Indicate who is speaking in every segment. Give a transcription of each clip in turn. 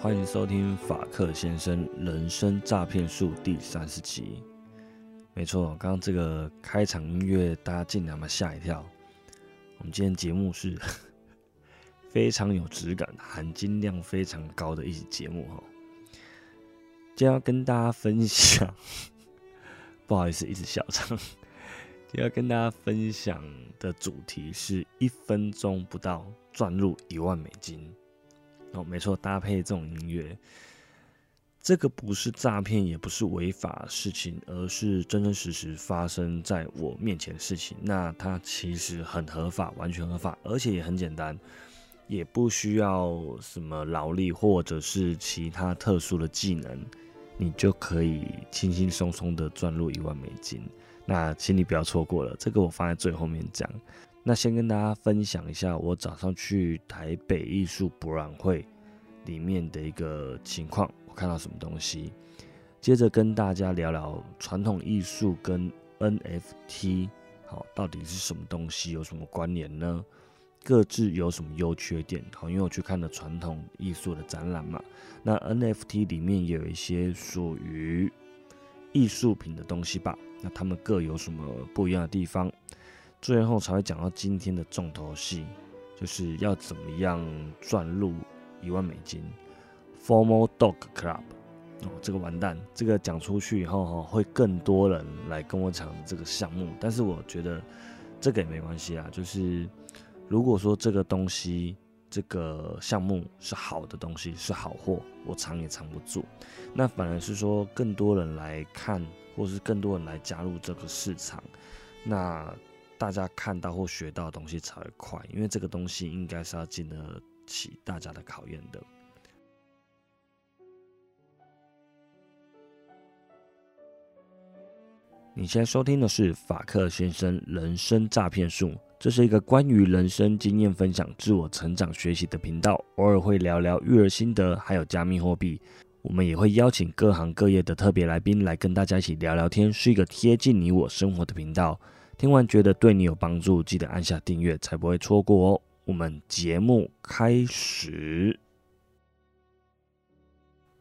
Speaker 1: 欢迎收听法克先生人生诈骗术第三十集。没错，刚刚这个开场音乐，大家竟然把吓一跳。我们今天节目是 非常有质感、含金量非常高的一集节目哈。今天要跟大家分享，不好意思，一直笑场。今天要跟大家分享的主题是一分钟不到赚入一万美金。哦，没错，搭配这种音乐，这个不是诈骗，也不是违法事情，而是真真实实发生在我面前的事情。那它其实很合法，完全合法，而且也很简单，也不需要什么劳力或者是其他特殊的技能，你就可以轻轻松松的赚入一万美金。那请你不要错过了，这个我放在最后面讲。那先跟大家分享一下我早上去台北艺术博览会里面的一个情况，我看到什么东西。接着跟大家聊聊传统艺术跟 NFT，好，到底是什么东西，有什么关联呢？各自有什么优缺点？好，因为我去看了传统艺术的展览嘛，那 NFT 里面也有一些属于艺术品的东西吧，那他们各有什么不一样的地方？最后才会讲到今天的重头戏，就是要怎么样赚入一万美金。Formal Dog Club，哦，这个完蛋，这个讲出去以后哈，会更多人来跟我抢这个项目。但是我觉得这个也没关系啦，就是如果说这个东西、这个项目是好的东西，是好货，我藏也藏不住。那反而是说更多人来看，或是更多人来加入这个市场，那。大家看到或学到的东西才会快，因为这个东西应该是要经得起大家的考验的。你现在收听的是法克先生人生诈骗术，这是一个关于人生经验分享、自我成长学习的频道，偶尔会聊聊育儿心得，还有加密货币。我们也会邀请各行各业的特别来宾来跟大家一起聊聊天，是一个贴近你我生活的频道。听完觉得对你有帮助，记得按下订阅，才不会错过哦。我们节目开始。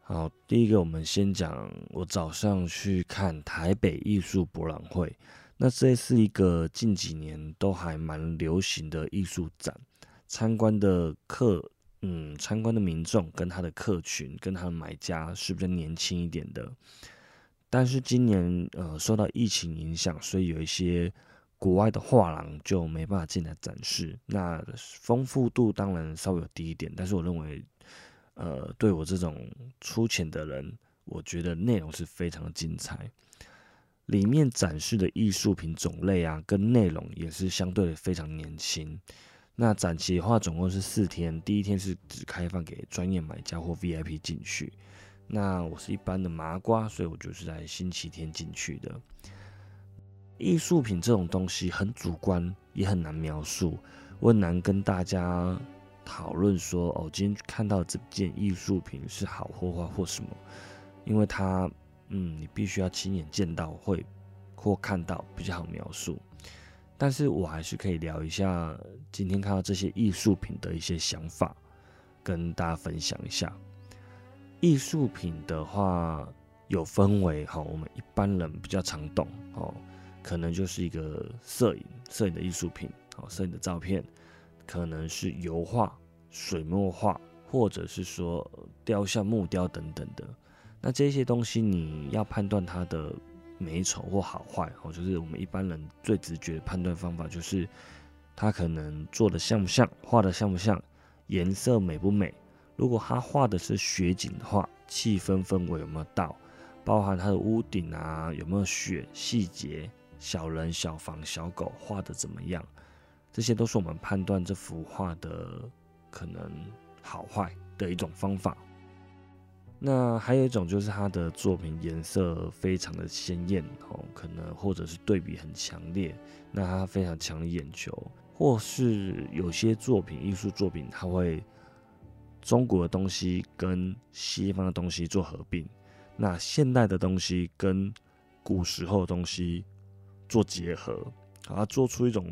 Speaker 1: 好，第一个我们先讲，我早上去看台北艺术博览会。那这是一个近几年都还蛮流行的艺术展，参观的客，嗯，参观的民众跟他的客群跟他的买家是不是年轻一点的？但是今年呃受到疫情影响，所以有一些。国外的画廊就没办法进来展示，那丰富度当然稍微有低一点，但是我认为，呃，对我这种粗浅的人，我觉得内容是非常的精彩。里面展示的艺术品种类啊，跟内容也是相对的非常年轻。那展期的话，总共是四天，第一天是只开放给专业买家或 VIP 进去。那我是一般的麻瓜，所以我就是在星期天进去的。艺术品这种东西很主观，也很难描述。我很难跟大家讨论说，哦，今天看到这件艺术品是好或坏或什么，因为它，嗯，你必须要亲眼见到会或看到比较好描述。但是我还是可以聊一下今天看到这些艺术品的一些想法，跟大家分享一下。艺术品的话有分为，哈，我们一般人比较常懂，哦。可能就是一个摄影，摄影的艺术品，好，摄影的照片，可能是油画、水墨画，或者是说雕像、木雕等等的。那这些东西你要判断它的美丑或好坏，哦，就是我们一般人最直觉的判断方法，就是它可能做的像不像，画的像不像，颜色美不美。如果他画的是雪景的话，气氛氛围有没有到，包含他的屋顶啊有没有雪细节。小人、小房、小狗画的怎么样？这些都是我们判断这幅画的可能好坏的一种方法。那还有一种就是他的作品颜色非常的鲜艳哦，可能或者是对比很强烈，那他非常抢眼球。或是有些作品，艺术作品，它会中国的东西跟西方的东西做合并，那现代的东西跟古时候的东西。做结合，啊，做出一种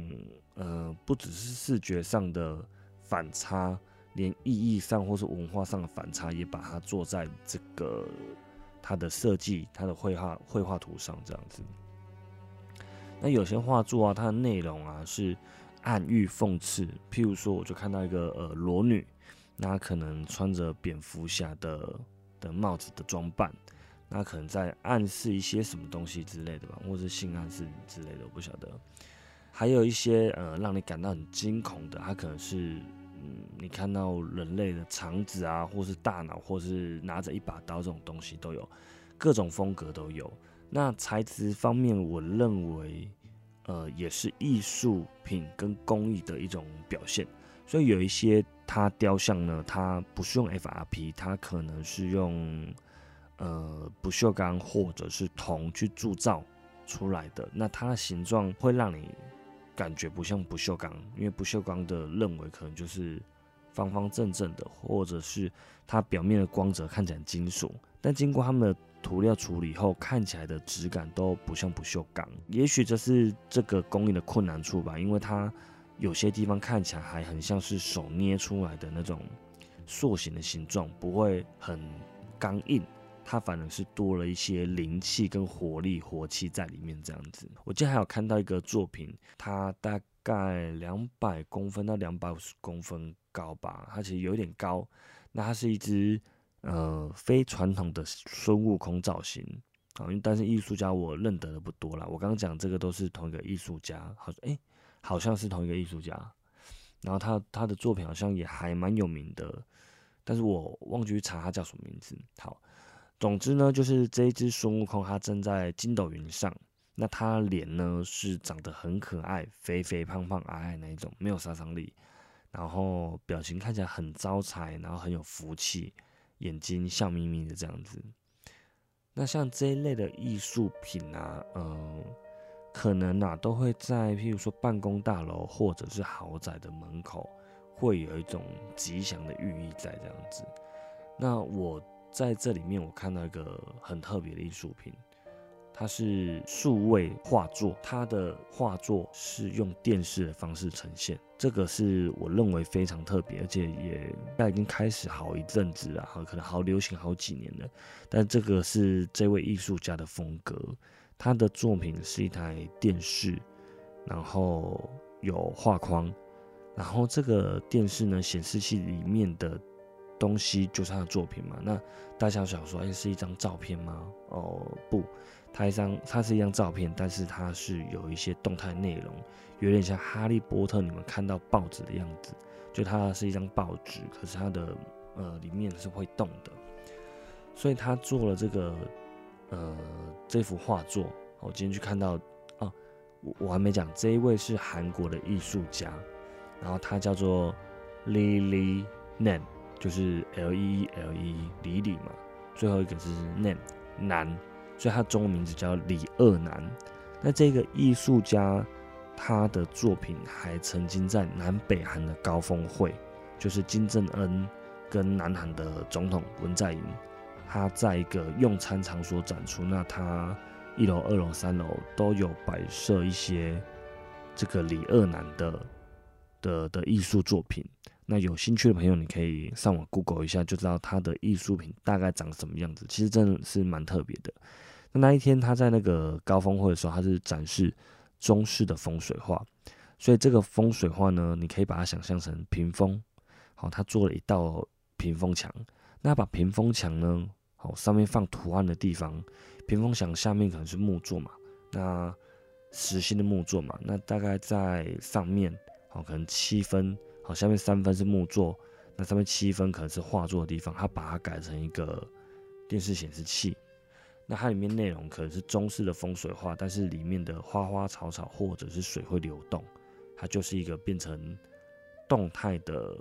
Speaker 1: 呃，不只是视觉上的反差，连意义上或是文化上的反差，也把它做在这个它的设计、它的绘画绘画图上这样子。那有些画作啊，它的内容啊是暗喻讽刺，譬如说，我就看到一个呃裸女，那可能穿着蝙蝠侠的的帽子的装扮，那可能在暗示一些什么东西之类的吧，或是性暗示之类的，我不晓得。还有一些呃让你感到很惊恐的，它可能是嗯你看到人类的肠子啊，或是大脑，或是拿着一把刀这种东西都有，各种风格都有。那材质方面，我认为，呃，也是艺术品跟工艺的一种表现。所以有一些它雕像呢，它不是用 FRP，它可能是用呃不锈钢或者是铜去铸造出来的。那它的形状会让你感觉不像不锈钢，因为不锈钢的认为可能就是方方正正的，或者是它表面的光泽看起来金属，但经过他们的涂料处理后看起来的质感都不像不锈钢，也许这是这个工艺的困难处吧，因为它有些地方看起来还很像是手捏出来的那种塑形的形状，不会很刚硬，它反而是多了一些灵气跟活力、活气在里面这样子。我记得还有看到一个作品，它大概两百公分到两百五十公分高吧，它其实有点高，那它是一只。呃，非传统的孙悟空造型啊，因为但是艺术家我认得的不多了。我刚刚讲这个都是同一个艺术家，好，哎，好像是同一个艺术家。然后他他的作品好像也还蛮有名的，但是我忘记去查他叫什么名字。好，总之呢，就是这一只孙悟空，他站在筋斗云上，那他脸呢是长得很可爱，肥肥胖胖矮矮那一种，没有杀伤力，然后表情看起来很招财，然后很有福气。眼睛笑眯眯的这样子，那像这一类的艺术品啊，嗯，可能啊都会在譬如说办公大楼或者是豪宅的门口，会有一种吉祥的寓意在这样子。那我在这里面我看到一个很特别的艺术品。它是数位画作，它的画作是用电视的方式呈现，这个是我认为非常特别，而且也在已经开始好一阵子了，可能好流行好几年了。但这个是这位艺术家的风格，他的作品是一台电视，然后有画框，然后这个电视呢显示器里面的东西就是他的作品嘛？那大家想说，哎，是一张照片吗？哦，不。它一张，它是一张照片，但是它是有一些动态内容，有点像哈利波特你们看到报纸的样子，就它是一张报纸，可是它的呃里面是会动的，所以他做了这个呃这幅画作，我今天去看到啊，我我还没讲，这一位是韩国的艺术家，然后他叫做 Lily Nan，就是 L E E L E 李李嘛，最后一个是 Nan 男。所以他中文名字叫李二男。那这个艺术家，他的作品还曾经在南北韩的高峰会，就是金正恩跟南韩的总统文在寅，他在一个用餐场所展出。那他一楼、二楼、三楼都有摆设一些这个李二男的的的艺术作品。那有兴趣的朋友，你可以上网 Google 一下，就知道他的艺术品大概长什么样子。其实真的是蛮特别的。那一天他在那个高峰会的时候，他是展示中式的风水画，所以这个风水画呢，你可以把它想象成屏风，好，他做了一道屏风墙，那把屏风墙呢，好，上面放图案的地方，屏风墙下面可能是木座嘛，那实心的木座嘛，那大概在上面，好，可能七分，好，下面三分是木座，那上面七分可能是画作的地方，他把它改成一个电视显示器。那它里面内容可能是中式的风水画，但是里面的花花草草或者是水会流动，它就是一个变成动态的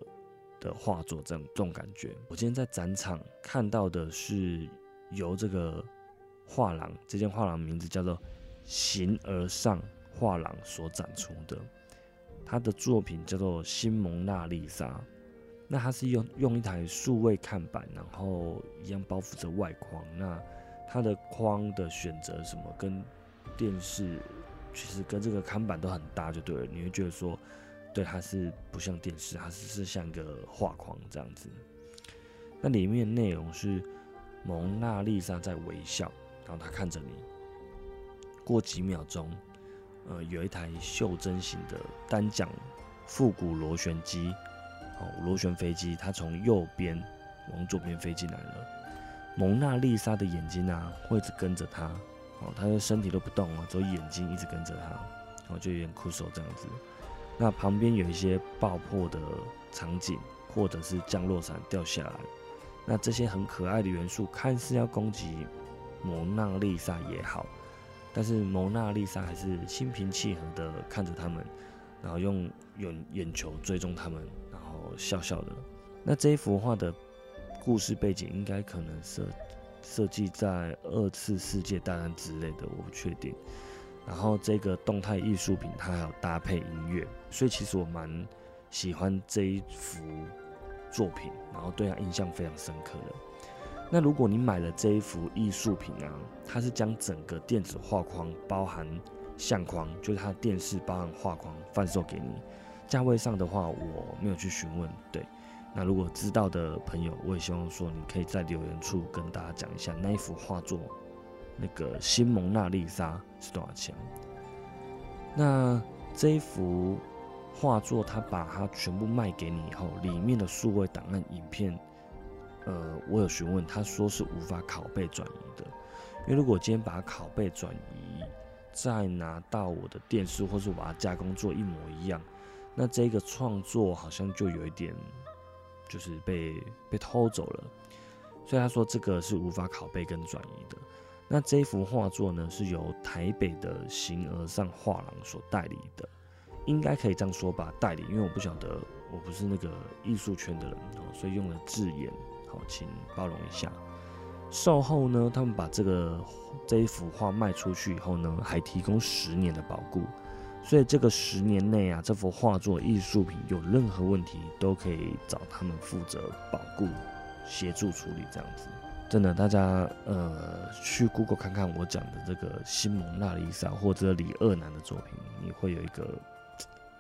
Speaker 1: 的画作，这种这种感觉。我今天在展场看到的是由这个画廊，这间画廊名字叫做形而上画廊所展出的，他的作品叫做新蒙娜丽莎。那它是用用一台数位看板，然后一样包覆着外框。那它的框的选择什么跟电视其实跟这个看板都很搭，就对了。你会觉得说，对，它是不像电视，它是是像个画框这样子。那里面内容是蒙娜丽莎在微笑，然后她看着你。过几秒钟，呃，有一台袖珍型的单桨复古螺旋机，哦，螺旋飞机，它从右边往左边飞进来了。蒙娜丽莎的眼睛啊，会一直跟着她，哦，她的身体都不动啊，只有眼睛一直跟着她，哦，就有点酷手这样子。那旁边有一些爆破的场景，或者是降落伞掉下来，那这些很可爱的元素，看似要攻击蒙娜丽莎也好。但是蒙娜丽莎还是心平气和的看着他们，然后用眼眼球追踪他们，然后笑笑的。那这一幅画的故事背景应该可能设设计在二次世界大战之类的，我不确定。然后这个动态艺术品它还有搭配音乐，所以其实我蛮喜欢这一幅作品，然后对它印象非常深刻的。那如果你买了这一幅艺术品啊，它是将整个电子画框包含相框，就是它电视包含画框贩售给你。价位上的话，我没有去询问。对，那如果知道的朋友，我也希望说你可以在留言处跟大家讲一下那一幅画作，那个新蒙娜丽莎是多少钱？那这一幅画作，他把它全部卖给你以后，里面的数位档案影片。呃，我有询问，他说是无法拷贝转移的，因为如果今天把它拷贝转移，再拿到我的电视，或是我把它加工做一模一样，那这个创作好像就有一点，就是被被偷走了。所以他说这个是无法拷贝跟转移的。那这幅画作呢，是由台北的形而上画廊所代理的，应该可以这样说吧，代理，因为我不晓得，我不是那个艺术圈的人，所以用了字眼。好请包容一下。售后呢，他们把这个这一幅画卖出去以后呢，还提供十年的保固，所以这个十年内啊，这幅画作艺术品有任何问题，都可以找他们负责保固，协助处理这样子。真的，大家呃去 Google 看看我讲的这个新蒙娜丽莎或者李二男的作品，你会有一个。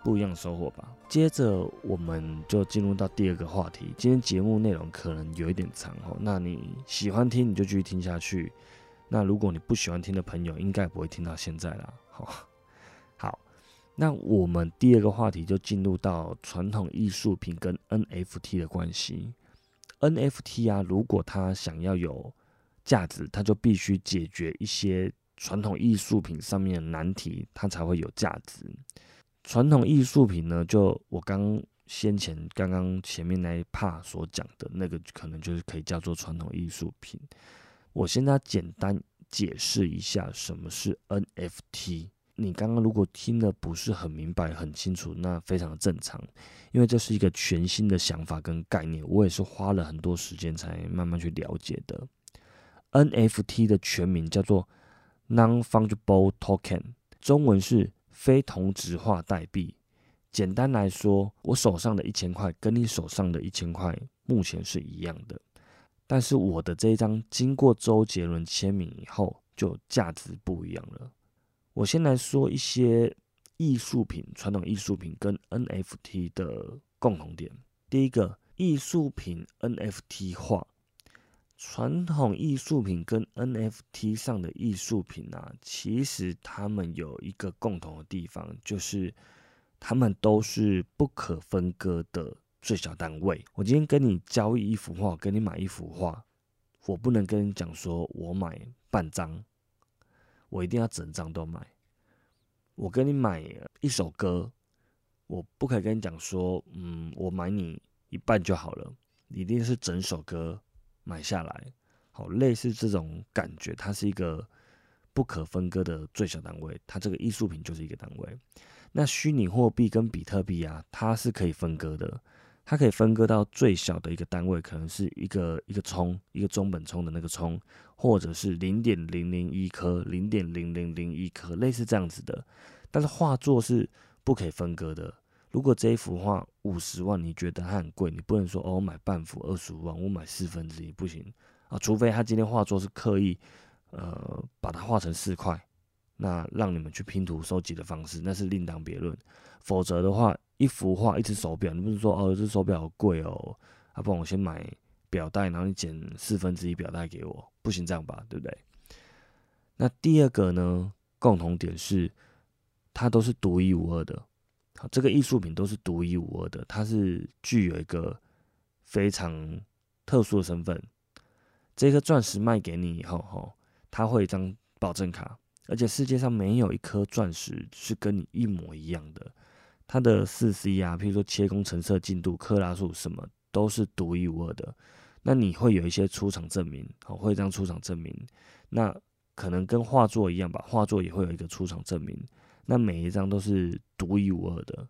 Speaker 1: 不一样的收获吧。接着我们就进入到第二个话题。今天节目内容可能有一点长哦，那你喜欢听你就继续听下去。那如果你不喜欢听的朋友，应该不会听到现在啦。好，好，那我们第二个话题就进入到传统艺术品跟 NFT 的关系。NFT 啊，如果它想要有价值，它就必须解决一些传统艺术品上面的难题，它才会有价值。传统艺术品呢，就我刚先前刚刚前面那一 part 所讲的那个，可能就是可以叫做传统艺术品。我现在简单解释一下什么是 NFT。你刚刚如果听的不是很明白、很清楚，那非常的正常，因为这是一个全新的想法跟概念，我也是花了很多时间才慢慢去了解的。NFT 的全名叫做 Non-Fungible Token，中文是。非同质化代币，简单来说，我手上的一千块跟你手上的一千块目前是一样的，但是我的这一张经过周杰伦签名以后，就价值不一样了。我先来说一些艺术品，传统艺术品跟 NFT 的共同点。第一个，艺术品 NFT 化。传统艺术品跟 NFT 上的艺术品啊，其实他们有一个共同的地方，就是他们都是不可分割的最小单位。我今天跟你交易一幅画，跟你买一幅画，我不能跟你讲说我买半张，我一定要整张都买。我跟你买一首歌，我不可以跟你讲说，嗯，我买你一半就好了，一定是整首歌。买下来，好，类似这种感觉，它是一个不可分割的最小单位，它这个艺术品就是一个单位。那虚拟货币跟比特币啊，它是可以分割的，它可以分割到最小的一个单位，可能是一个一个葱，一个中本葱的那个葱，或者是零点零零一颗，零点零零零一颗，类似这样子的。但是画作是不可以分割的。如果这一幅画五十万，你觉得它很贵，你不能说哦，我买半幅二十五万，我买四分之一不行啊，除非他今天画作是刻意，呃，把它画成四块，那让你们去拼图收集的方式，那是另当别论。否则的话，一幅画一只手表，你不是说哦，这手表好贵哦，啊，不然我先买表带，然后你减四分之一表带给我，不行这样吧，对不对？那第二个呢，共同点是它都是独一无二的，好，这个艺术品都是独一无二的，它是具有一个非常特殊的身份。这颗钻石卖给你以后，哈，它会一张保证卡，而且世界上没有一颗钻石是跟你一模一样的。它的四 C 啊，譬如说切工、成色、进度、克拉数什么，都是独一无二的。那你会有一些出厂证明，好，会一张出厂证明。那可能跟画作一样吧，画作也会有一个出厂证明。那每一张都是独一无二的。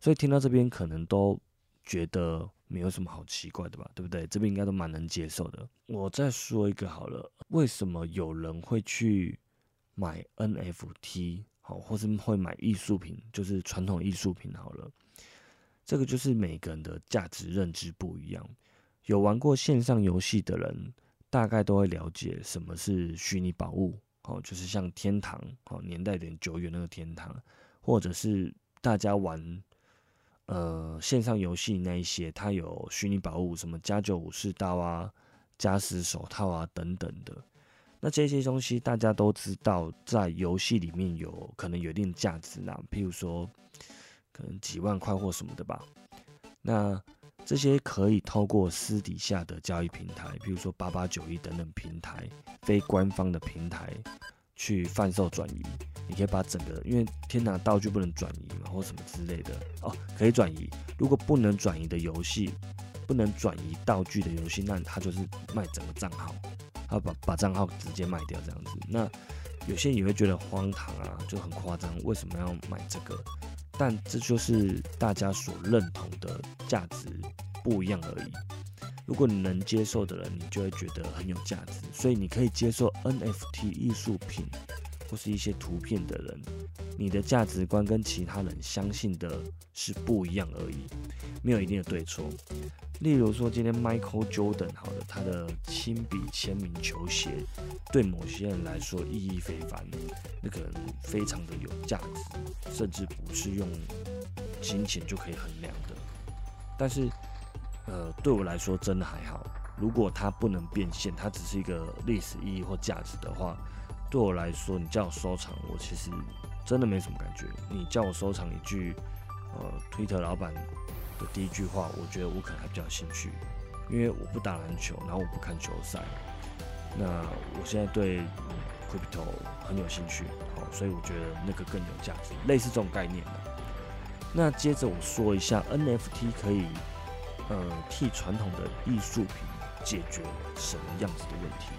Speaker 1: 所以听到这边，可能都觉得没有什么好奇怪的吧，对不对？这边应该都蛮能接受的。我再说一个好了，为什么有人会去买 NFT？好，或是会买艺术品，就是传统艺术品好了。这个就是每个人的价值认知不一样。有玩过线上游戏的人，大概都会了解什么是虚拟宝物。哦，就是像天堂，哦，年代有点久远那个天堂，或者是大家玩呃线上游戏那一些，它有虚拟宝物，什么加九武士刀啊、加十手套啊等等的。那这些东西大家都知道，在游戏里面有可能有一定价值啦，譬如说可能几万块或什么的吧。那这些可以透过私底下的交易平台，譬如说八八九一等等平台，非官方的平台去贩售转移。你可以把整个，因为天堂道具不能转移嘛，或什么之类的哦，可以转移。如果不能转移的游戏，不能转移道具的游戏，那它就是卖整个账号。他把把账号直接卖掉这样子，那有些人也会觉得荒唐啊，就很夸张，为什么要买这个？但这就是大家所认同的价值不一样而已。如果你能接受的人，你就会觉得很有价值，所以你可以接受 NFT 艺术品或是一些图片的人，你的价值观跟其他人相信的是不一样而已，没有一定的对错。例如说，今天 Michael Jordan 好的，他的亲笔签名球鞋，对某些人来说意义非凡，那个人非常的有价值，甚至不是用金钱就可以衡量的。但是，呃，对我来说真的还好。如果它不能变现，它只是一个历史意义或价值的话，对我来说，你叫我收藏，我其实真的没什么感觉。你叫我收藏一句，呃，Twitter 老板。的第一句话，我觉得我可能还比较有兴趣，因为我不打篮球，然后我不看球赛。那我现在对 crypto 很有兴趣，好，所以我觉得那个更有价值，类似这种概念的。那接着我说一下 NFT 可以呃替传统的艺术品解决什么样子的问题。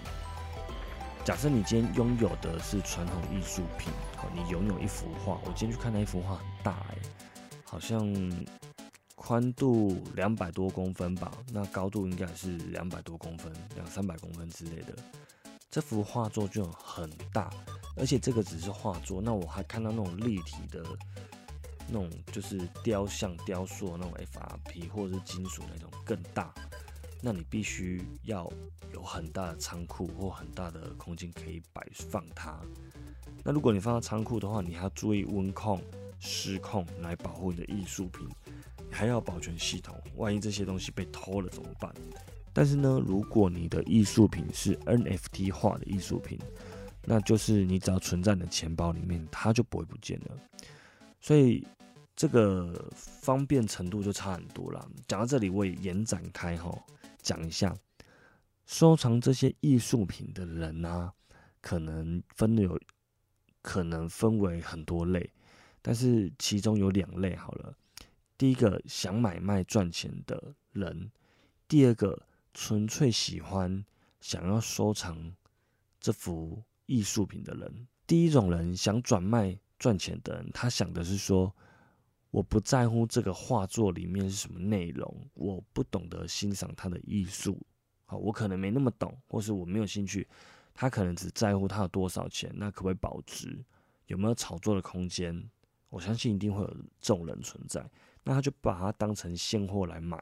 Speaker 1: 假设你今天拥有的是传统艺术品，好，你拥有一幅画，我今天去看那一幅画很大哎，好像。宽度两百多公分吧，那高度应该是两百多公分，两三百公分之类的。这幅画作就很大，而且这个只是画作，那我还看到那种立体的，那种就是雕像、雕塑那种 FRP 或者是金属那种更大。那你必须要有很大的仓库或很大的空间可以摆放它。那如果你放到仓库的话，你还要注意温控、湿控来保护你的艺术品。还要保全系统，万一这些东西被偷了怎么办？但是呢，如果你的艺术品是 NFT 化的艺术品，那就是你只要存在你的钱包里面，它就不会不见了。所以这个方便程度就差很多了。讲到这里，我也延展开哈，讲一下收藏这些艺术品的人呢，可能分有可能分为很多类，但是其中有两类好了。第一个想买卖赚钱的人，第二个纯粹喜欢想要收藏这幅艺术品的人。第一种人想转卖赚钱的人，他想的是说，我不在乎这个画作里面是什么内容，我不懂得欣赏它的艺术，好，我可能没那么懂，或是我没有兴趣。他可能只在乎它有多少钱，那可不可以保值，有没有炒作的空间？我相信一定会有这种人存在。那他就把它当成现货来买，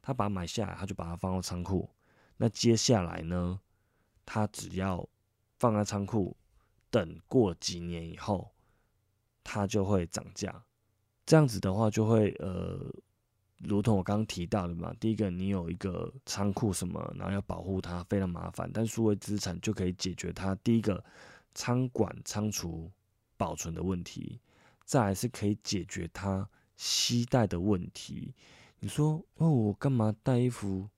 Speaker 1: 他把它买下来，他就把它放到仓库。那接下来呢，他只要放在仓库，等过几年以后，它就会涨价。这样子的话，就会呃，如同我刚刚提到的嘛，第一个你有一个仓库什么，然后要保护它，非常麻烦。但数位资产就可以解决它第一个仓管仓储保存的问题，再来是可以解决它携带的问题。你说哦，我干嘛带一幅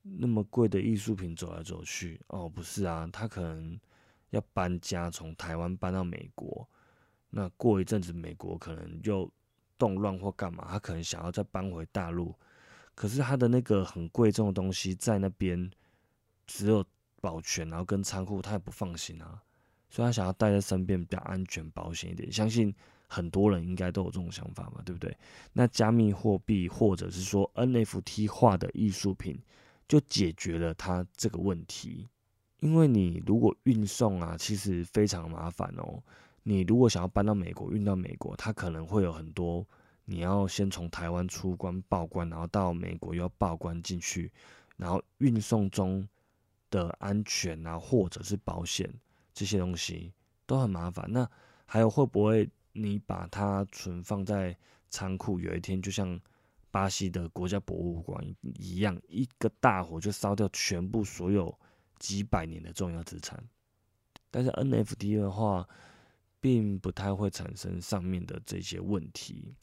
Speaker 1: 那么贵的艺术品走来走去？哦，不是啊，他可能要搬家，从台湾搬到美国。那过一阵子，美国可能又动乱或干嘛，他可能想要再搬回大陆。可是他的那个很贵重的东西在那边，只有保全，然后跟仓库，他也不放心啊。所以他想要带在身边比较安全、保险一点。相信。很多人应该都有这种想法嘛，对不对？那加密货币或者是说 NFT 化的艺术品，就解决了它这个问题。因为你如果运送啊，其实非常麻烦哦。你如果想要搬到美国，运到美国，它可能会有很多，你要先从台湾出关报关，然后到美国又要报关进去，然后运送中的安全啊，或者是保险这些东西都很麻烦。那还有会不会？你把它存放在仓库，有一天就像巴西的国家博物馆一样，一个大火就烧掉全部所有几百年的重要资产。但是 NFT 的话，并不太会产生上面的这些问题。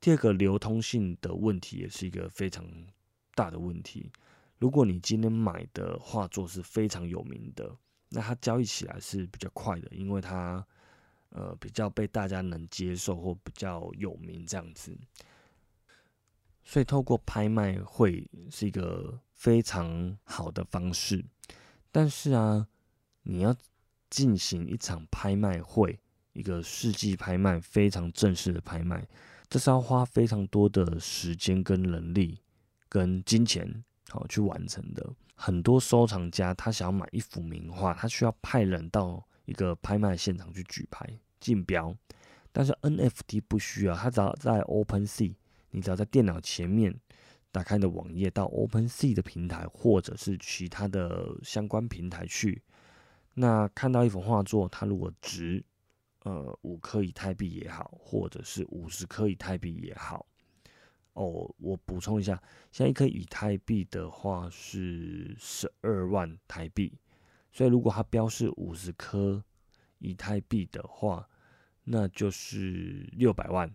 Speaker 1: 第二个，流通性的问题也是一个非常大的问题。如果你今天买的画作是非常有名的，那它交易起来是比较快的，因为它。呃，比较被大家能接受或比较有名这样子，所以透过拍卖会是一个非常好的方式。但是啊，你要进行一场拍卖会，一个世纪拍卖，非常正式的拍卖，这是要花非常多的时间、跟人力、跟金钱，好去完成的。很多收藏家他想要买一幅名画，他需要派人到一个拍卖现场去举牌。竞标，但是 NFT 不需要，它只要在 OpenSea，你只要在电脑前面打开你的网页，到 OpenSea 的平台或者是其他的相关平台去，那看到一幅画作，它如果值呃五颗以太币也好，或者是五十颗以太币也好，哦，我补充一下，像一颗以太币的话是十二万台币，所以如果它标示五十颗以太币的话，那就是六百万，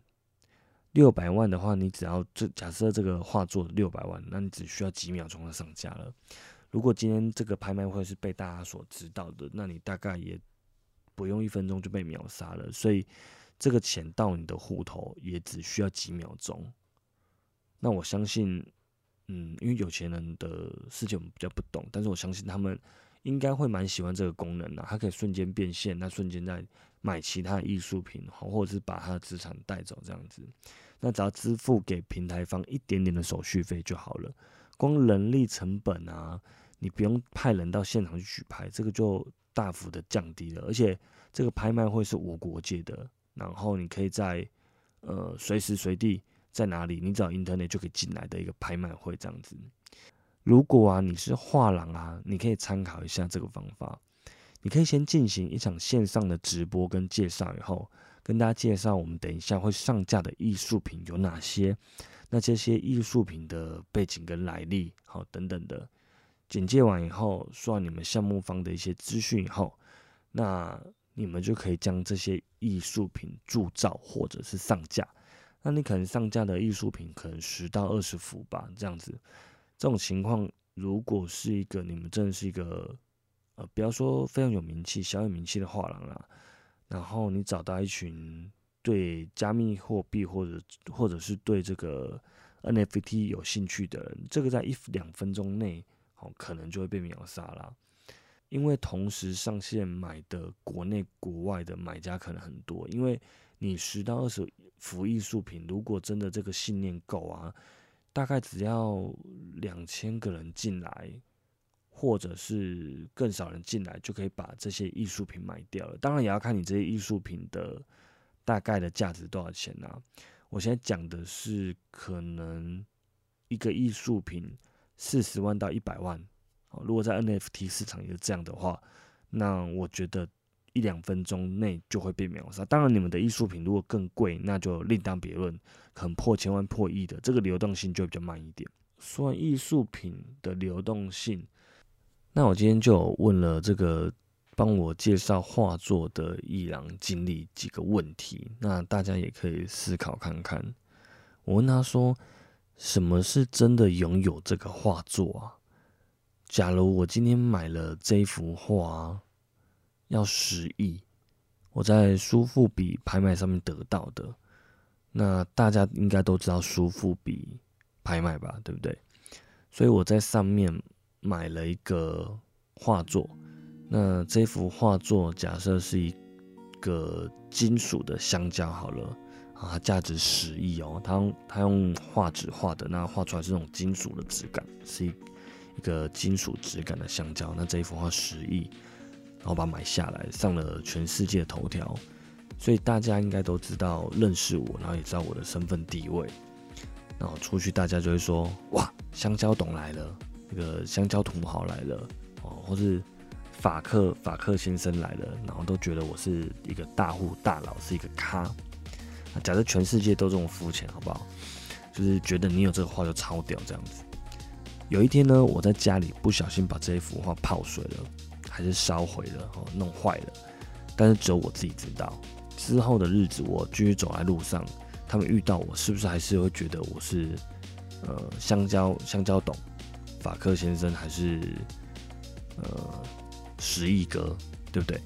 Speaker 1: 六百万的话，你只要这假设这个画作六百万，那你只需要几秒钟就上架了。如果今天这个拍卖会是被大家所知道的，那你大概也不用一分钟就被秒杀了。所以这个钱到你的户头也只需要几秒钟。那我相信，嗯，因为有钱人的事情我们比较不懂，但是我相信他们应该会蛮喜欢这个功能的，它可以瞬间变现，那瞬间在。买其他艺术品，或者是把他的资产带走这样子，那只要支付给平台方一点点的手续费就好了。光人力成本啊，你不用派人到现场去举牌，这个就大幅的降低了。而且这个拍卖会是无国界的，然后你可以在呃随时随地在哪里，你找 Internet 就可以进来的一个拍卖会这样子。如果啊你是画廊啊，你可以参考一下这个方法。你可以先进行一场线上的直播跟介绍，以后跟大家介绍我们等一下会上架的艺术品有哪些，那这些艺术品的背景跟来历，好等等的简介完以后，说你们项目方的一些资讯以后，那你们就可以将这些艺术品铸造或者是上架。那你可能上架的艺术品可能十到二十幅吧，这样子。这种情况如果是一个你们真的是一个。呃，不要说非常有名气、小有名气的画廊啦，然后你找到一群对加密货币或者或者是对这个 NFT 有兴趣的人，这个在一两分钟内，哦，可能就会被秒杀了。因为同时上线买的国内国外的买家可能很多，因为你十到二十幅艺术品，如果真的这个信念够啊，大概只要两千个人进来。或者是更少人进来就可以把这些艺术品买掉了。当然也要看你这些艺术品的大概的价值多少钱啊。我现在讲的是可能一个艺术品四十万到一百万。如果在 NFT 市场也是这样的话，那我觉得一两分钟内就会被秒杀。当然，你们的艺术品如果更贵，那就另当别论，可能破千万、破亿的，这个流动性就比较慢一点。说完艺术品的流动性，那我今天就问了这个帮我介绍画作的艺廊经理几个问题，那大家也可以思考看看。我问他说：“什么是真的拥有这个画作啊？假如我今天买了这幅画，要十亿，我在苏富比拍卖上面得到的，那大家应该都知道苏富比拍卖吧，对不对？所以我在上面买了一个画作，那这幅画作假设是一个金属的香蕉，好了。”啊，价值十亿哦！他用他用画纸画的，那画出来是那种金属的质感，是一一个金属质感的香蕉。那这一幅画十亿，然后把它买下来，上了全世界头条，所以大家应该都知道认识我，然后也知道我的身份地位。然后出去，大家就会说：哇，香蕉董来了，那个香蕉土豪来了哦，或是法克法克先生来了，然后都觉得我是一个大户大佬，是一个咖。假设全世界都这种肤浅，好不好？就是觉得你有这个画就超屌这样子。有一天呢，我在家里不小心把这一幅画泡水了，还是烧毁了，哦，弄坏了。但是只有我自己知道。之后的日子，我继续走在路上，他们遇到我，是不是还是会觉得我是呃香蕉香蕉董法克先生，还是呃十亿哥，对不对？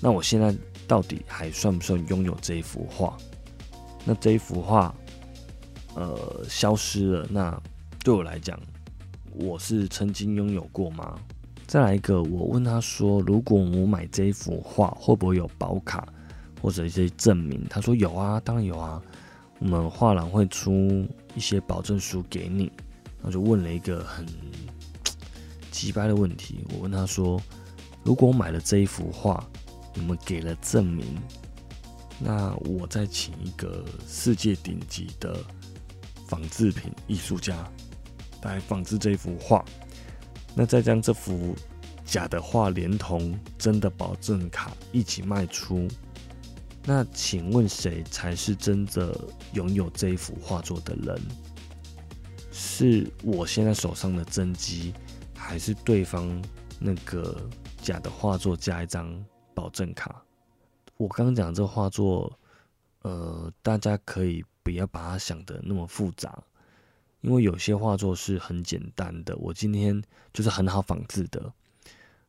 Speaker 1: 那我现在到底还算不算拥有这一幅画？那这一幅画，呃，消失了。那对我来讲，我是曾经拥有过吗？再来一个，我问他说，如果我买这一幅画，会不会有保卡或者一些证明？他说有啊，当然有啊。我们画廊会出一些保证书给你。我就问了一个很奇葩的问题，我问他说，如果我买了这一幅画，你们给了证明？那我再请一个世界顶级的仿制品艺术家来仿制这幅画，那再将这幅假的画连同真的保证卡一起卖出。那请问谁才是真的拥有这一幅画作的人？是我现在手上的真机，还是对方那个假的画作加一张保证卡？我刚刚讲这画作，呃，大家可以不要把它想的那么复杂，因为有些画作是很简单的。我今天就是很好仿制的。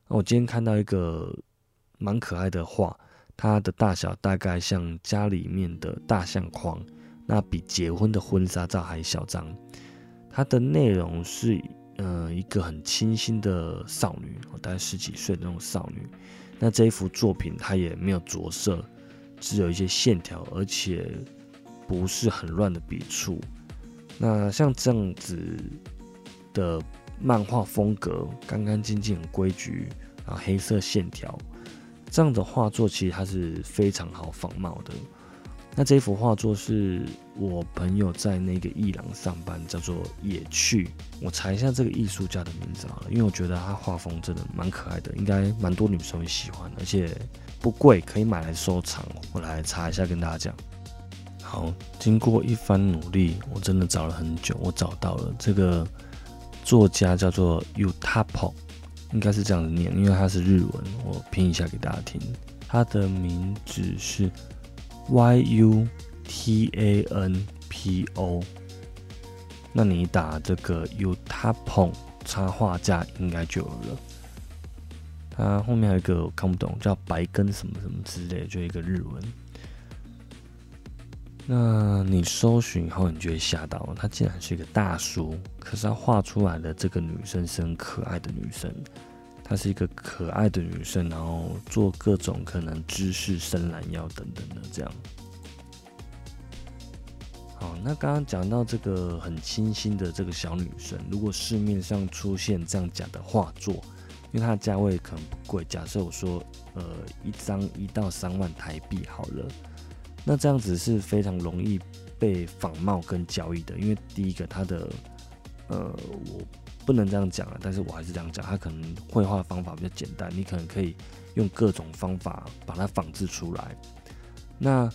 Speaker 1: 我今天看到一个蛮可爱的画，它的大小大概像家里面的大相框，那比结婚的婚纱照还小张。它的内容是，呃，一个很清新的少女，大概十几岁的那种少女。那这一幅作品它也没有着色，只有一些线条，而且不是很乱的笔触。那像这样子的漫画风格，干干净净、很规矩，然后黑色线条，这样的画作其实它是非常好仿冒的。那这幅画作是我朋友在那个艺廊上班，叫做野趣。我查一下这个艺术家的名字好了，因为我觉得他画风真的蛮可爱的，应该蛮多女生会喜欢，而且不贵，可以买来收藏。我来查一下，跟大家讲。好，经过一番努力，我真的找了很久，我找到了这个作家叫做 Utapo，应该是这样子念，因为他是日文，我拼一下给大家听。他的名字是。Y U T A N P O，那你打这个 Utapon 插画家应该就有了。它后面还有一个我看不懂，叫白根什么什么之类，就一个日文。那你搜寻以后，你就会吓到，他竟然是一个大叔，可是他画出来的这个女生是很可爱的女生。她是一个可爱的女生，然后做各种可能知识、伸懒腰等等的这样。好，那刚刚讲到这个很清新的这个小女生，如果市面上出现这样假的画作，因为它的价位可能不贵，假设我说呃一张一到三万台币好了，那这样子是非常容易被仿冒跟交易的，因为第一个它的呃我。不能这样讲啊，但是我还是这样讲，他可能绘画方法比较简单，你可能可以用各种方法把它仿制出来。那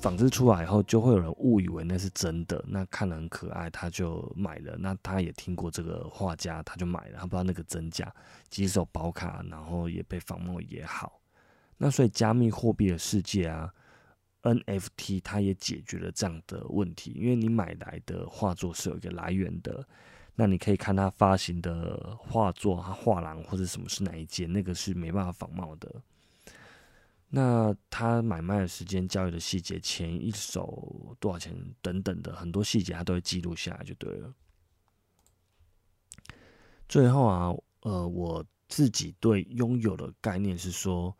Speaker 1: 仿制出来以后，就会有人误以为那是真的，那看了很可爱，他就买了。那他也听过这个画家，他就买了，他不知道那个真假，几手保卡，然后也被仿冒也好。那所以加密货币的世界啊，NFT 它也解决了这样的问题，因为你买来的画作是有一个来源的，那你可以看他发行的画作，他画廊或者什么是哪一件，那个是没办法仿冒的。那他买卖的时间、交易的细节、前一手多少钱等等的很多细节，他都会记录下来就对了。最后啊，呃，我自己对拥有的概念是说，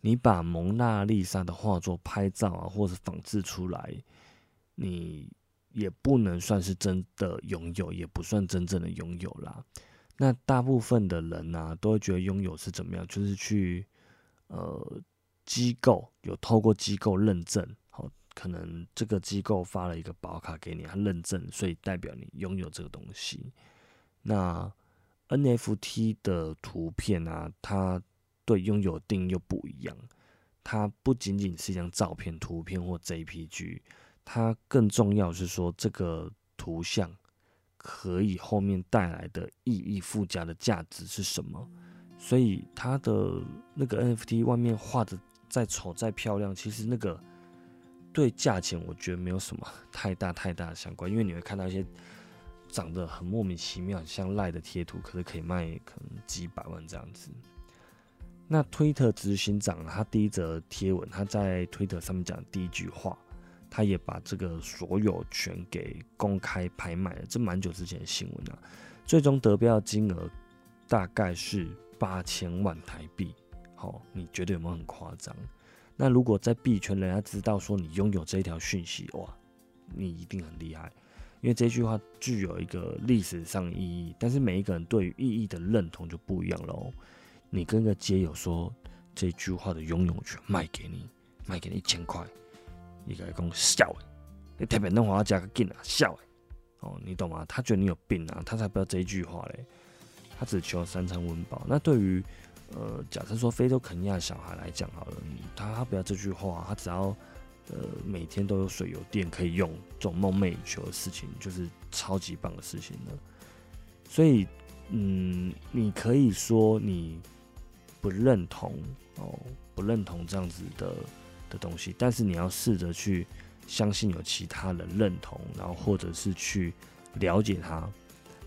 Speaker 1: 你把蒙娜丽莎的画作拍照啊，或者仿制出来，你也不能算是真的拥有，也不算真正的拥有啦。那大部分的人呢，都会觉得拥有是怎么样，就是去呃。机构有透过机构认证，好，可能这个机构发了一个保卡给你，它认证，所以代表你拥有这个东西。那 NFT 的图片啊，它对拥有定义又不一样，它不仅仅是一张照片、图片或 JPG，它更重要是说这个图像可以后面带来的意义附加的价值是什么。所以它的那个 NFT 外面画的。再丑再漂亮，其实那个对价钱我觉得没有什么 太大太大的相关，因为你会看到一些长得很莫名其妙、像赖的贴图，可是可以卖可能几百万这样子。那推特执行长他第一则贴文，他在推特上面讲第一句话，他也把这个所有权给公开拍卖了，这蛮久之前的新闻了。最终得标金额大概是八千万台币。哦，你觉得有没有很夸张？那如果在币圈，人家知道说你拥有这一条讯息，哇，你一定很厉害，因为这句话具有一个历史上意义。但是每一个人对于意义的认同就不一样喽。你跟个街友说这句话的拥有权卖给你，卖给你一千块，你该讲笑哎，你特别弄话加个劲啊，笑哎，哦，你懂吗？他觉得你有病啊，他才不要这一句话嘞，他只求三餐温饱。那对于呃，假设说非洲肯尼亚小孩来讲好了，他他不要这句话，他只要呃每天都有水有电可以用，这种梦寐以求的事情，就是超级棒的事情了。所以，嗯，你可以说你不认同哦，不认同这样子的的东西，但是你要试着去相信有其他人认同，然后或者是去了解他，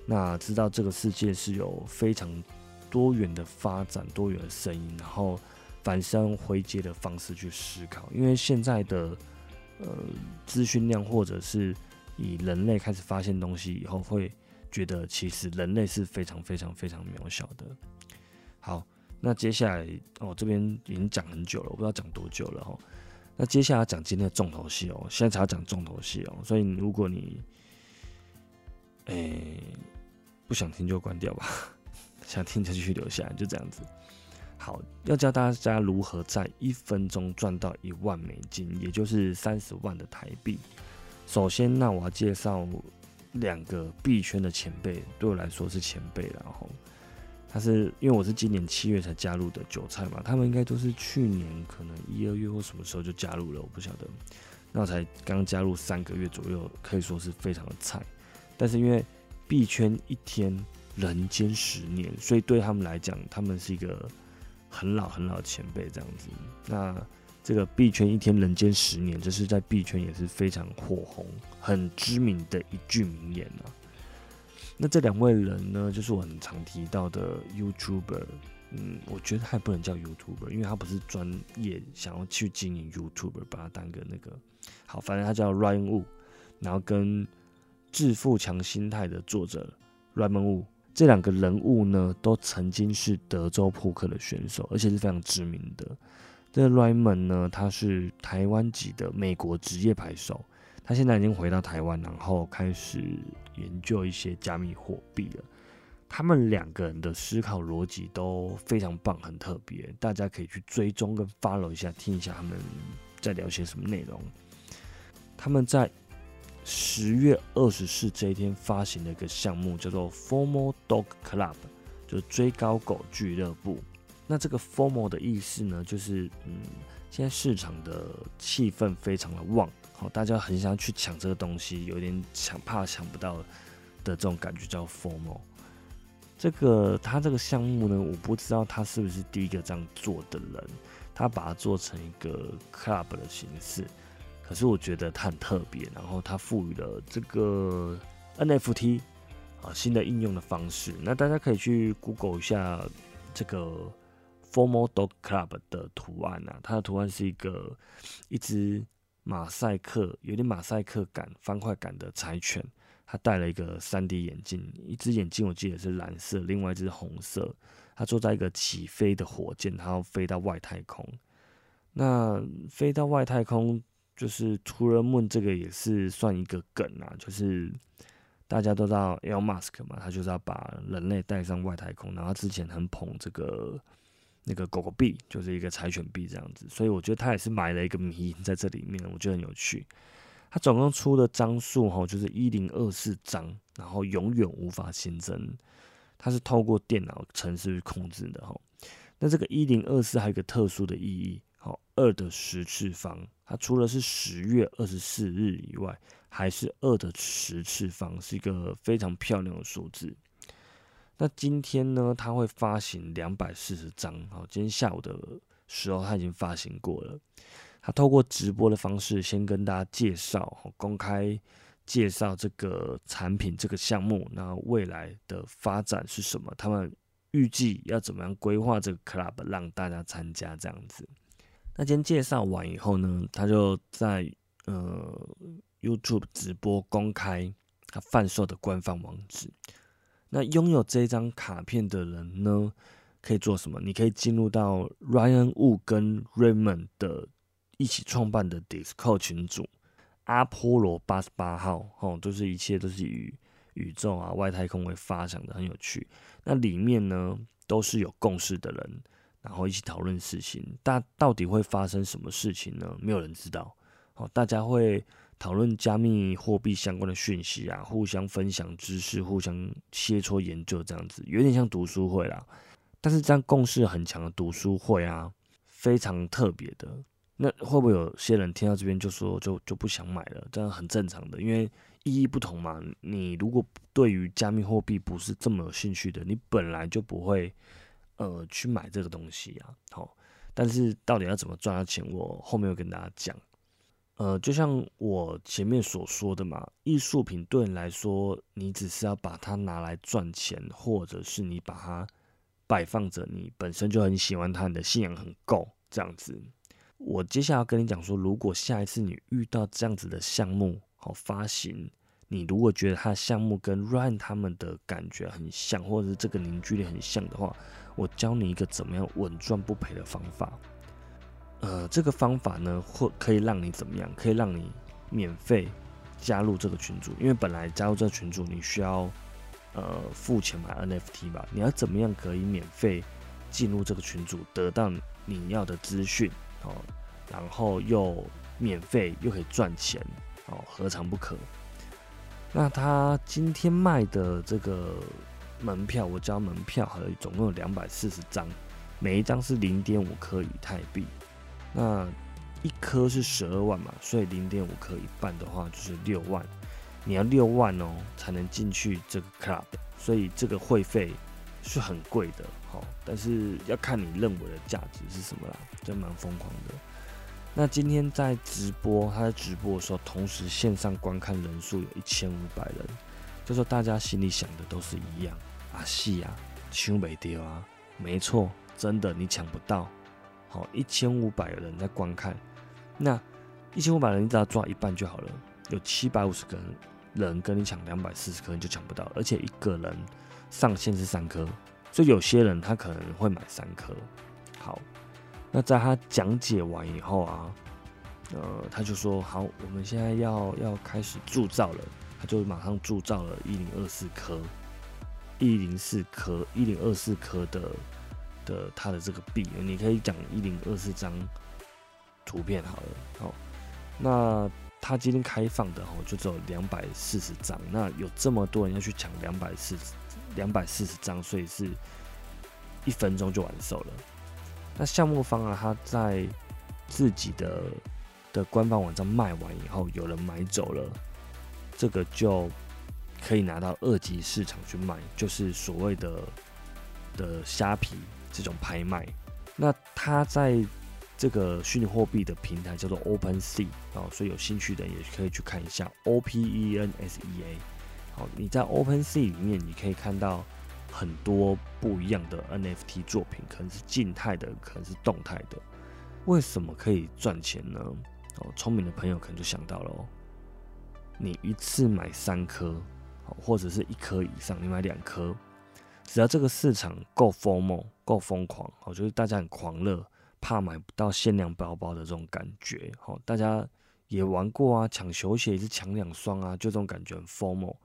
Speaker 1: 那知道这个世界是有非常。多元的发展，多元的声音，然后反身回接的方式去思考。因为现在的呃资讯量，或者是以人类开始发现东西以后，会觉得其实人类是非常非常非常渺小的。好，那接下来哦这边已经讲很久了，我不知道讲多久了哈。那接下来讲今天的重头戏哦，现在才要讲重头戏哦，所以如果你诶不想听就关掉吧。想听就继续留下，就这样子。好，要教大家如何在一分钟赚到一万美金，也就是三十万的台币。首先，那我要介绍两个币圈的前辈，对我来说是前辈。然后，他是因为我是今年七月才加入的韭菜嘛，他们应该都是去年可能一二月或什么时候就加入了，我不晓得。那我才刚加入三个月左右，可以说是非常的菜。但是因为币圈一天。人间十年，所以对他们来讲，他们是一个很老很老的前辈这样子。那这个币圈一天人间十年，这是在币圈也是非常火红、很知名的一句名言啊。那这两位人呢，就是我很常提到的 YouTuber。嗯，我觉得还不能叫 YouTuber，因为他不是专业想要去经营 YouTuber，把他当个那个好，反正他叫 Ryan Wu，然后跟致富强心态的作者 Ryan Wu。这两个人物呢，都曾经是德州扑克的选手，而且是非常知名的。这个 Raymond 呢，他是台湾籍的美国职业牌手，他现在已经回到台湾，然后开始研究一些加密货币了。他们两个人的思考逻辑都非常棒，很特别，大家可以去追踪跟 follow 一下，听一下他们在聊些什么内容。他们在十月二十四这一天发行了一个项目，叫做 Formal Dog Club，就追高狗俱乐部。那这个 Formal 的意思呢，就是嗯，现在市场的气氛非常的旺，好，大家很想去抢这个东西，有点抢怕抢不到的这种感觉，叫 Formal。这个他这个项目呢，我不知道他是不是第一个这样做的人，他把它做成一个 club 的形式。可是我觉得它很特别，然后它赋予了这个 NFT 啊新的应用的方式。那大家可以去 Google 一下这个 Formal Dog Club 的图案啊，它的图案是一个一只马赛克，有点马赛克感、方块感的柴犬，它戴了一个 3D 眼镜，一只眼镜我记得是蓝色，另外一只红色。它坐在一个起飞的火箭，它要飞到外太空。那飞到外太空。就是除了梦这个也是算一个梗啊，就是大家都知道 Elon Musk 嘛，他就是要把人类带上外太空，然后之前很捧这个那个狗狗币，就是一个柴犬币这样子，所以我觉得他也是买了一个谜在这里面，我觉得很有趣。他总共出的张数哈，就是一零二四张，然后永远无法新增，它是透过电脑程式去控制的哈。那这个一零二四还有一个特殊的意义。好二的十次方，它除了是十月二十四日以外，还是二的十次方，是一个非常漂亮的数字。那今天呢，它会发行两百四十张。好，今天下午的时候，它已经发行过了。它透过直播的方式，先跟大家介绍，公开介绍这个产品、这个项目，那未来的发展是什么？他们预计要怎么样规划这个 club，让大家参加这样子。那今天介绍完以后呢，他就在呃 YouTube 直播公开他贩售的官方网址。那拥有这张卡片的人呢，可以做什么？你可以进入到 Ryan Wu 跟 Raymond 的一起创办的 Discord 群组，阿波罗八十八号，哦，都是一切都是以宇宙啊、外太空为发想的，很有趣。那里面呢，都是有共识的人。然后一起讨论事情，但到底会发生什么事情呢？没有人知道。好，大家会讨论加密货币相关的讯息啊，互相分享知识，互相切磋研究，这样子有点像读书会啦。但是这样共识很强的读书会啊，非常特别的。那会不会有些人听到这边就说就就不想买了？这样很正常的，因为意义不同嘛。你如果对于加密货币不是这么有兴趣的，你本来就不会。呃，去买这个东西啊，好，但是到底要怎么赚到钱，我后面会跟大家讲。呃，就像我前面所说的嘛，艺术品对你来说，你只是要把它拿来赚钱，或者是你把它摆放着，你本身就很喜欢它，你的信仰很够这样子。我接下来要跟你讲说，如果下一次你遇到这样子的项目，好发行。你如果觉得它的项目跟 Ryan 他们的感觉很像，或者是这个凝聚力很像的话，我教你一个怎么样稳赚不赔的方法。呃，这个方法呢，或可以让你怎么样？可以让你免费加入这个群组，因为本来加入这个群组你需要呃付钱买 NFT 吧？你要怎么样可以免费进入这个群组，得到你要的资讯哦，然后又免费又可以赚钱哦，何尝不可？那他今天卖的这个门票，我交门票，还有总共有两百四十张，每一张是零点五颗以太币，那一颗是十二万嘛，所以零点五颗一半的话就是六万，你要六万哦才能进去这个 club，所以这个会费是很贵的，好，但是要看你认为的价值是什么啦，真蛮疯狂的。那今天在直播，他在直播的时候，同时线上观看人数有一千五百人，就说大家心里想的都是一样啊，是啊，抢不掉啊，没错，真的你抢不到。好，一千五百人在观看，那一千五百人你只要抓一半就好了，有七百五十个人跟你抢两百四十颗，你就抢不到，而且一个人上限是三颗，所以有些人他可能会买三颗。好。那在他讲解完以后啊，呃，他就说好，我们现在要要开始铸造了。他就马上铸造了一零二四颗、一零四颗、一零二四颗的的他的这个币。你可以讲一零二四张图片好了。好，那它今天开放的哦，就只有两百四十张，那有这么多人要去抢两百四十两百四十张，所以是一分钟就完售了。那项目方啊，他在自己的的官方网站卖完以后，有人买走了，这个就可以拿到二级市场去卖，就是所谓的的虾皮这种拍卖。那它在这个虚拟货币的平台叫做 Open Sea 哦，所以有兴趣的也可以去看一下 O P E N S E A。好，你在 Open Sea 里面，你可以看到很多不一样的 NFT 作品，可能是静态的，可能是动态的。为什么可以赚钱呢？哦，聪明的朋友可能就想到了哦，你一次买三颗，或者是一颗以上，你买两颗，只要这个市场够 formal，、够疯狂，哦，就是大家很狂热，怕买不到限量包包的这种感觉，哦，大家也玩过啊，抢球鞋也是抢两双啊，就这种感觉很疯魔。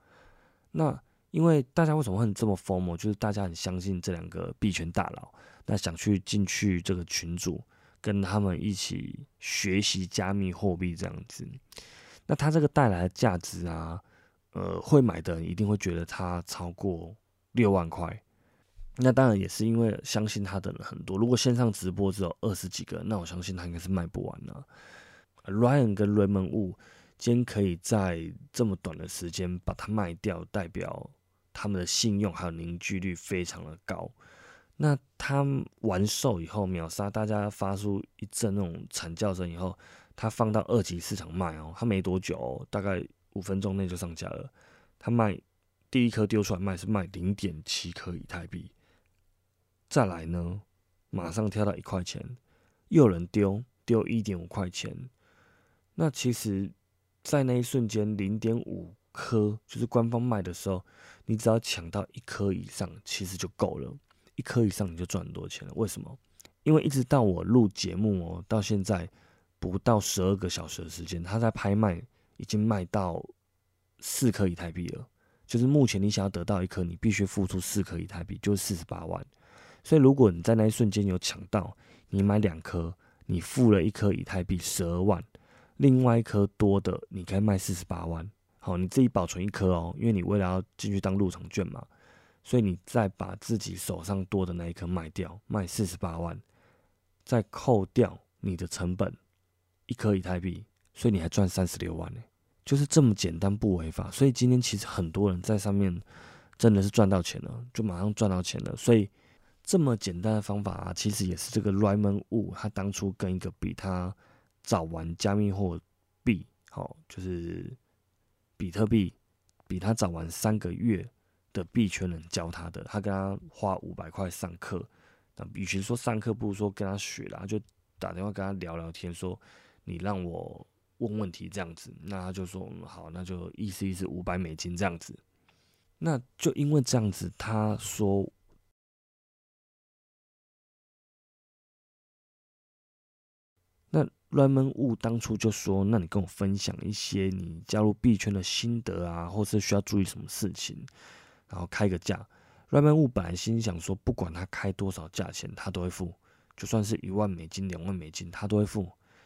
Speaker 1: 那因为大家为什么会这么疯魔？就是大家很相信这两个币圈大佬，那想去进去这个群组。跟他们一起学习加密货币这样子，那它这个带来的价值啊，呃，会买的人一定会觉得它超过六万块。那当然也是因为相信他的人很多。如果线上直播只有二十几个，那我相信他应该是卖不完的。Ryan 跟 Raymond Wu 今天可以在这么短的时间把它卖掉，代表他们的信用还有凝聚率非常的高。那他完售以后秒杀，大家发出一阵那种惨叫声以后，他放到二级市场卖哦，他没多久，大概五分钟内就上架了。他卖第一颗丢出来卖是卖零点七颗以太币，再来呢，马上跳到一块钱，又有人丢丢一点五块钱。那其实，在那一瞬间，零点五颗就是官方卖的时候，你只要抢到一颗以上，其实就够了。一颗以上你就赚很多钱了，为什么？因为一直到我录节目哦，到现在不到十二个小时的时间，他在拍卖已经卖到四颗以太币了。就是目前你想要得到一颗，你必须付出四颗以太币，就是四十八万。所以如果你在那一瞬间有抢到，你买两颗，你付了一颗以太币十二万，另外一颗多的你可以卖四十八万。好，你自己保存一颗哦，因为你为了要进去当入场券嘛。所以你再把自己手上多的那一颗卖掉，卖四十八万，再扣掉你的成本，一颗以太币，所以你还赚三十六万呢，就是这么简单不违法。所以今天其实很多人在上面真的是赚到钱了，就马上赚到钱了。所以这么简单的方法啊，其实也是这个 Raymond Wu 他当初跟一个比他早玩加密货币，好，就是比特币，比他早玩三个月。的币圈人教他的，他跟他花五百块上课，那与其说上课，不如说跟他学啦，就打电话跟他聊聊天，说你让我问问题这样子，那他就说嗯好，那就意思意思五百美金这样子，那就因为这样子，他说，那乱门物当初就说，那你跟我分享一些你加入币圈的心得啊，或是需要注意什么事情。然后开个价，Raymond Wu 本来心想说，不管他开多少价钱，他都会付，就算是一万美金、两万美金，他都会付，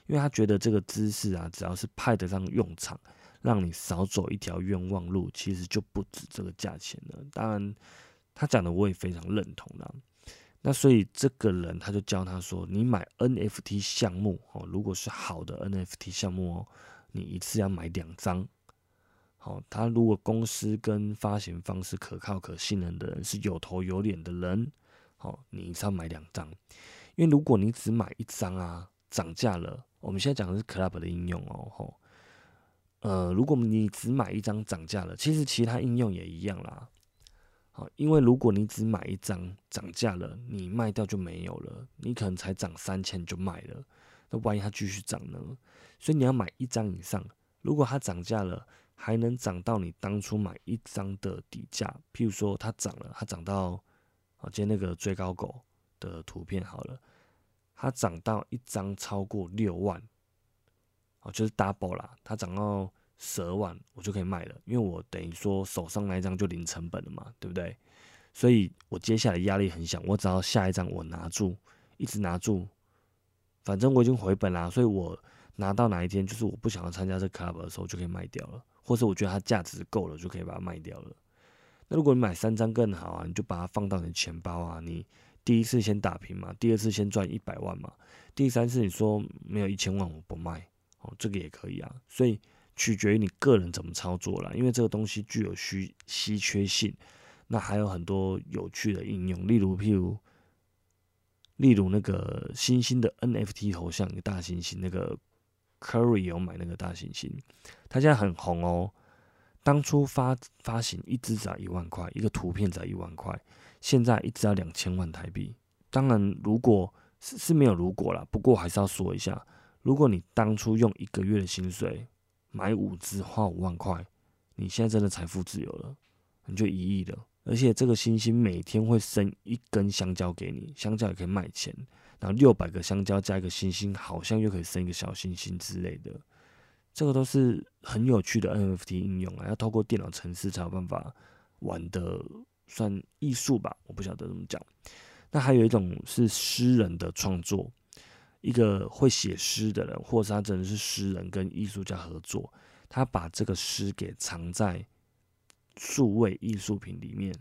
Speaker 1: 因为他觉得这个知识啊，只要是派得上用场，让你少走一条冤枉路，其实就不止这个价钱了。当然，他讲的我也非常认同啦。那所以这个人他就教他说，你买 NFT 项目哦，如果是好的 NFT 项目哦，你一次要买两张。好，他如果公司跟发行方是可靠可信任的人，是有头有脸的人，好，你一次要买两张，因为如果你只买一张啊，涨价了。我们现在讲的是 Club 的应用哦，吼，呃，如果你只买一张涨价了，其实其他应用也一样啦。好，因为如果你只买一张涨价了，你卖掉就没有了，你可能才涨三千就卖了，那万一它继续涨呢？所以你要买一张以上，如果它涨价了。还能涨到你当初买一张的底价，譬如说它涨了，它涨到，啊，今天那个最高狗的图片好了，它涨到一张超过六万，哦，就是 double 啦，它涨到十二万，我就可以卖了，因为我等于说手上那一张就零成本了嘛，对不对？所以我接下来压力很小，我只要下一张我拿住，一直拿住，反正我已经回本啦，所以我。拿到哪一天就是我不想要参加这 club 的时候，就可以卖掉了，或是我觉得它价值够了，就可以把它卖掉了。那如果你买三张更好啊，你就把它放到你的钱包啊，你第一次先打平嘛，第二次先赚一百万嘛，第三次你说没有一千万我不卖哦，这个也可以啊。所以取决于你个人怎么操作啦，因为这个东西具有需稀缺性，那还有很多有趣的应用，例如譬如。例如那个星星的 NFT 头像，一个大猩猩，那个 Curry 有买那个大猩猩，他现在很红哦。当初发发行一只只要一万块，一个图片只要一万块，现在一只要两千万台币。当然，如果是是没有如果啦，不过还是要说一下，如果你当初用一个月的薪水买五只，花五万块，你现在真的财富自由了，你就一亿了。而且这个星星每天会生一根香蕉给你，香蕉也可以卖钱。然后六百个香蕉加一个星星，好像又可以生一个小星星之类的。这个都是很有趣的 NFT 应用啊，要透过电脑程式才有办法玩的，算艺术吧，我不晓得怎么讲。那还有一种是诗人的创作，一个会写诗的人，或者他真的是诗人跟艺术家合作，他把这个诗给藏在。数位艺术品里面，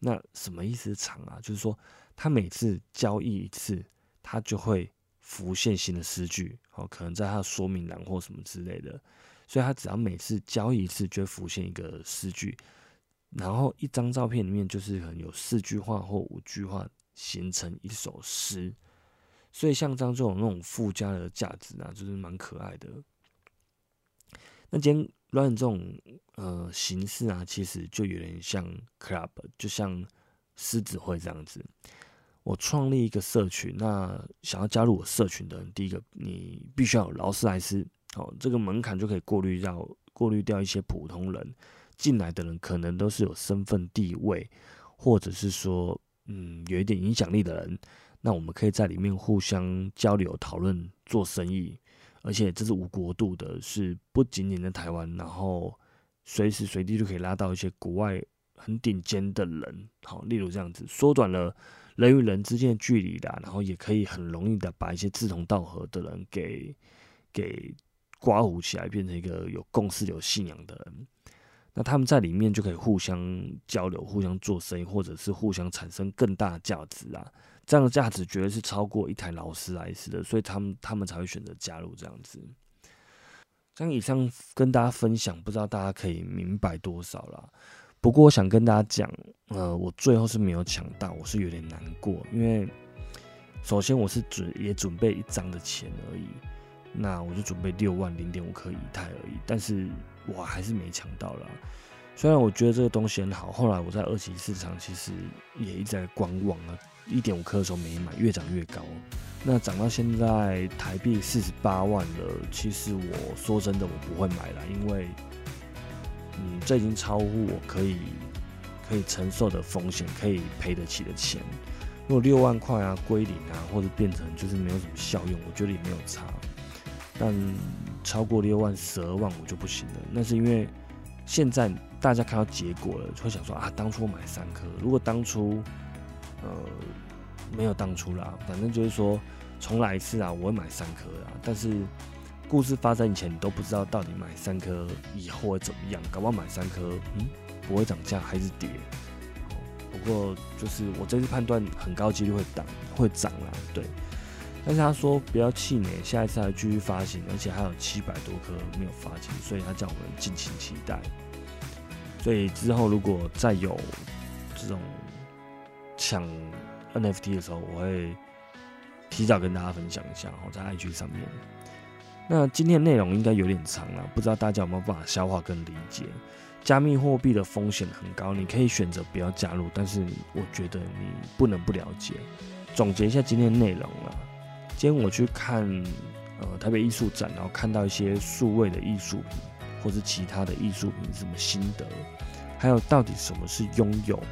Speaker 1: 那什么意思？藏啊，就是说他每次交易一次，他就会浮现新的诗句，哦，可能在他的说明栏或什么之类的，所以他只要每次交易一次，就会浮现一个诗句，然后一张照片里面就是可能有四句话或五句话形成一首诗，所以像这样这种那种附加的价值啊，就是蛮可爱的。那今天。乱这种呃形式啊，其实就有点像 club，就像狮子会这样子。我创立一个社群，那想要加入我社群的人，第一个你必须要有劳斯莱斯，哦，这个门槛就可以过滤掉过滤掉一些普通人进来的人，可能都是有身份地位，或者是说嗯有一点影响力的人，那我们可以在里面互相交流讨论做生意。而且这是无国度的，是不仅仅在台湾，然后随时随地就可以拉到一些国外很顶尖的人，好，例如这样子，缩短了人与人之间的距离的，然后也可以很容易的把一些志同道合的人给给刮胡起来，变成一个有共识、有信仰的人。那他们在里面就可以互相交流、互相做生意，或者是互相产生更大的价值啊。这样的价值绝对是超过一台劳斯莱斯的，所以他们他们才会选择加入这样子。像以上跟大家分享，不知道大家可以明白多少啦。不过我想跟大家讲，呃，我最后是没有抢到，我是有点难过，因为首先我是准也准备一张的钱而已，那我就准备六万零点五颗以太而已，但是我还是没抢到了。虽然我觉得这个东西很好，后来我在二级市场其实也一直在观望啊。一点五颗的时候没买，越涨越高。那涨到现在台币四十八万了。其实我说真的，我不会买了，因为，嗯，这已经超乎我可以可以承受的风险，可以赔得起的钱。如果六万块啊归零啊，或者变成就是没有什么效用，我觉得也没有差。但超过六万、十二万我就不行了。那是因为现在大家看到结果了，就会想说啊，当初买三颗，如果当初。呃，没有当初啦，反正就是说重来一次啊，我会买三颗啦。但是故事发生以前，你都不知道到底买三颗以后会怎么样，搞不好买三颗，嗯，不会涨价还是跌。不过就是我这次判断很高几率会涨，会涨啦，对。但是他说不要气馁，下一次还继续发行，而且还有七百多颗没有发行，所以他叫我们敬请期待。所以之后如果再有这种。抢 NFT 的时候，我会提早跟大家分享一下，哦，在 IG 上面。那今天的内容应该有点长了，不知道大家有没有办法消化跟理解？加密货币的风险很高，你可以选择不要加入，但是我觉得你不能不了解。总结一下今天的内容了，今天我去看呃台北艺术展，然后看到一些数位的艺术品，或是其他的艺术品什么心得，还有到底什么是拥有。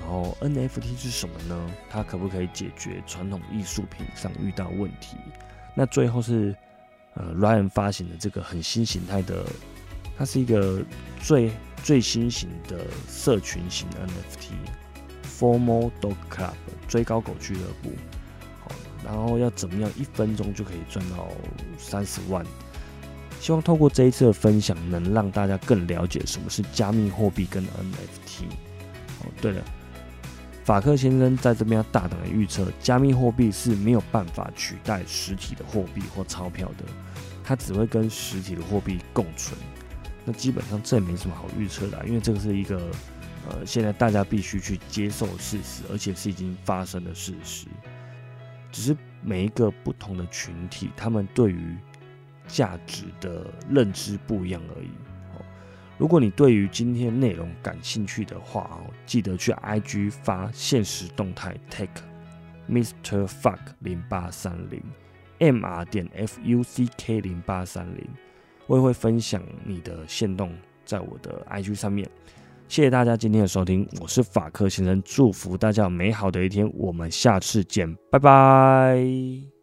Speaker 1: 然后 NFT 是什么呢？它可不可以解决传统艺术品上遇到问题？那最后是呃 Ryan 发行的这个很新形态的，它是一个最最新型的社群型 NFT，Formal Dog Club 追高狗俱乐部。然后要怎么样一分钟就可以赚到三十万？希望透过这一次的分享，能让大家更了解什么是加密货币跟 NFT。哦，对了，法克先生在这边要大胆的预测，加密货币是没有办法取代实体的货币或钞票的，它只会跟实体的货币共存。那基本上这也没什么好预测的，因为这个是一个呃，现在大家必须去接受事实，而且是已经发生的事实。只是每一个不同的群体，他们对于价值的认知不一样而已。哦，如果你对于今天内容感兴趣的话哦，记得去 IG 发现实动态 take Mister Fuck 零八三零 Mr 点 Fuck 零八三零。我也会分享你的线动在我的 IG 上面，谢谢大家今天的收听，我是法克先生，祝福大家有美好的一天，我们下次见，拜拜。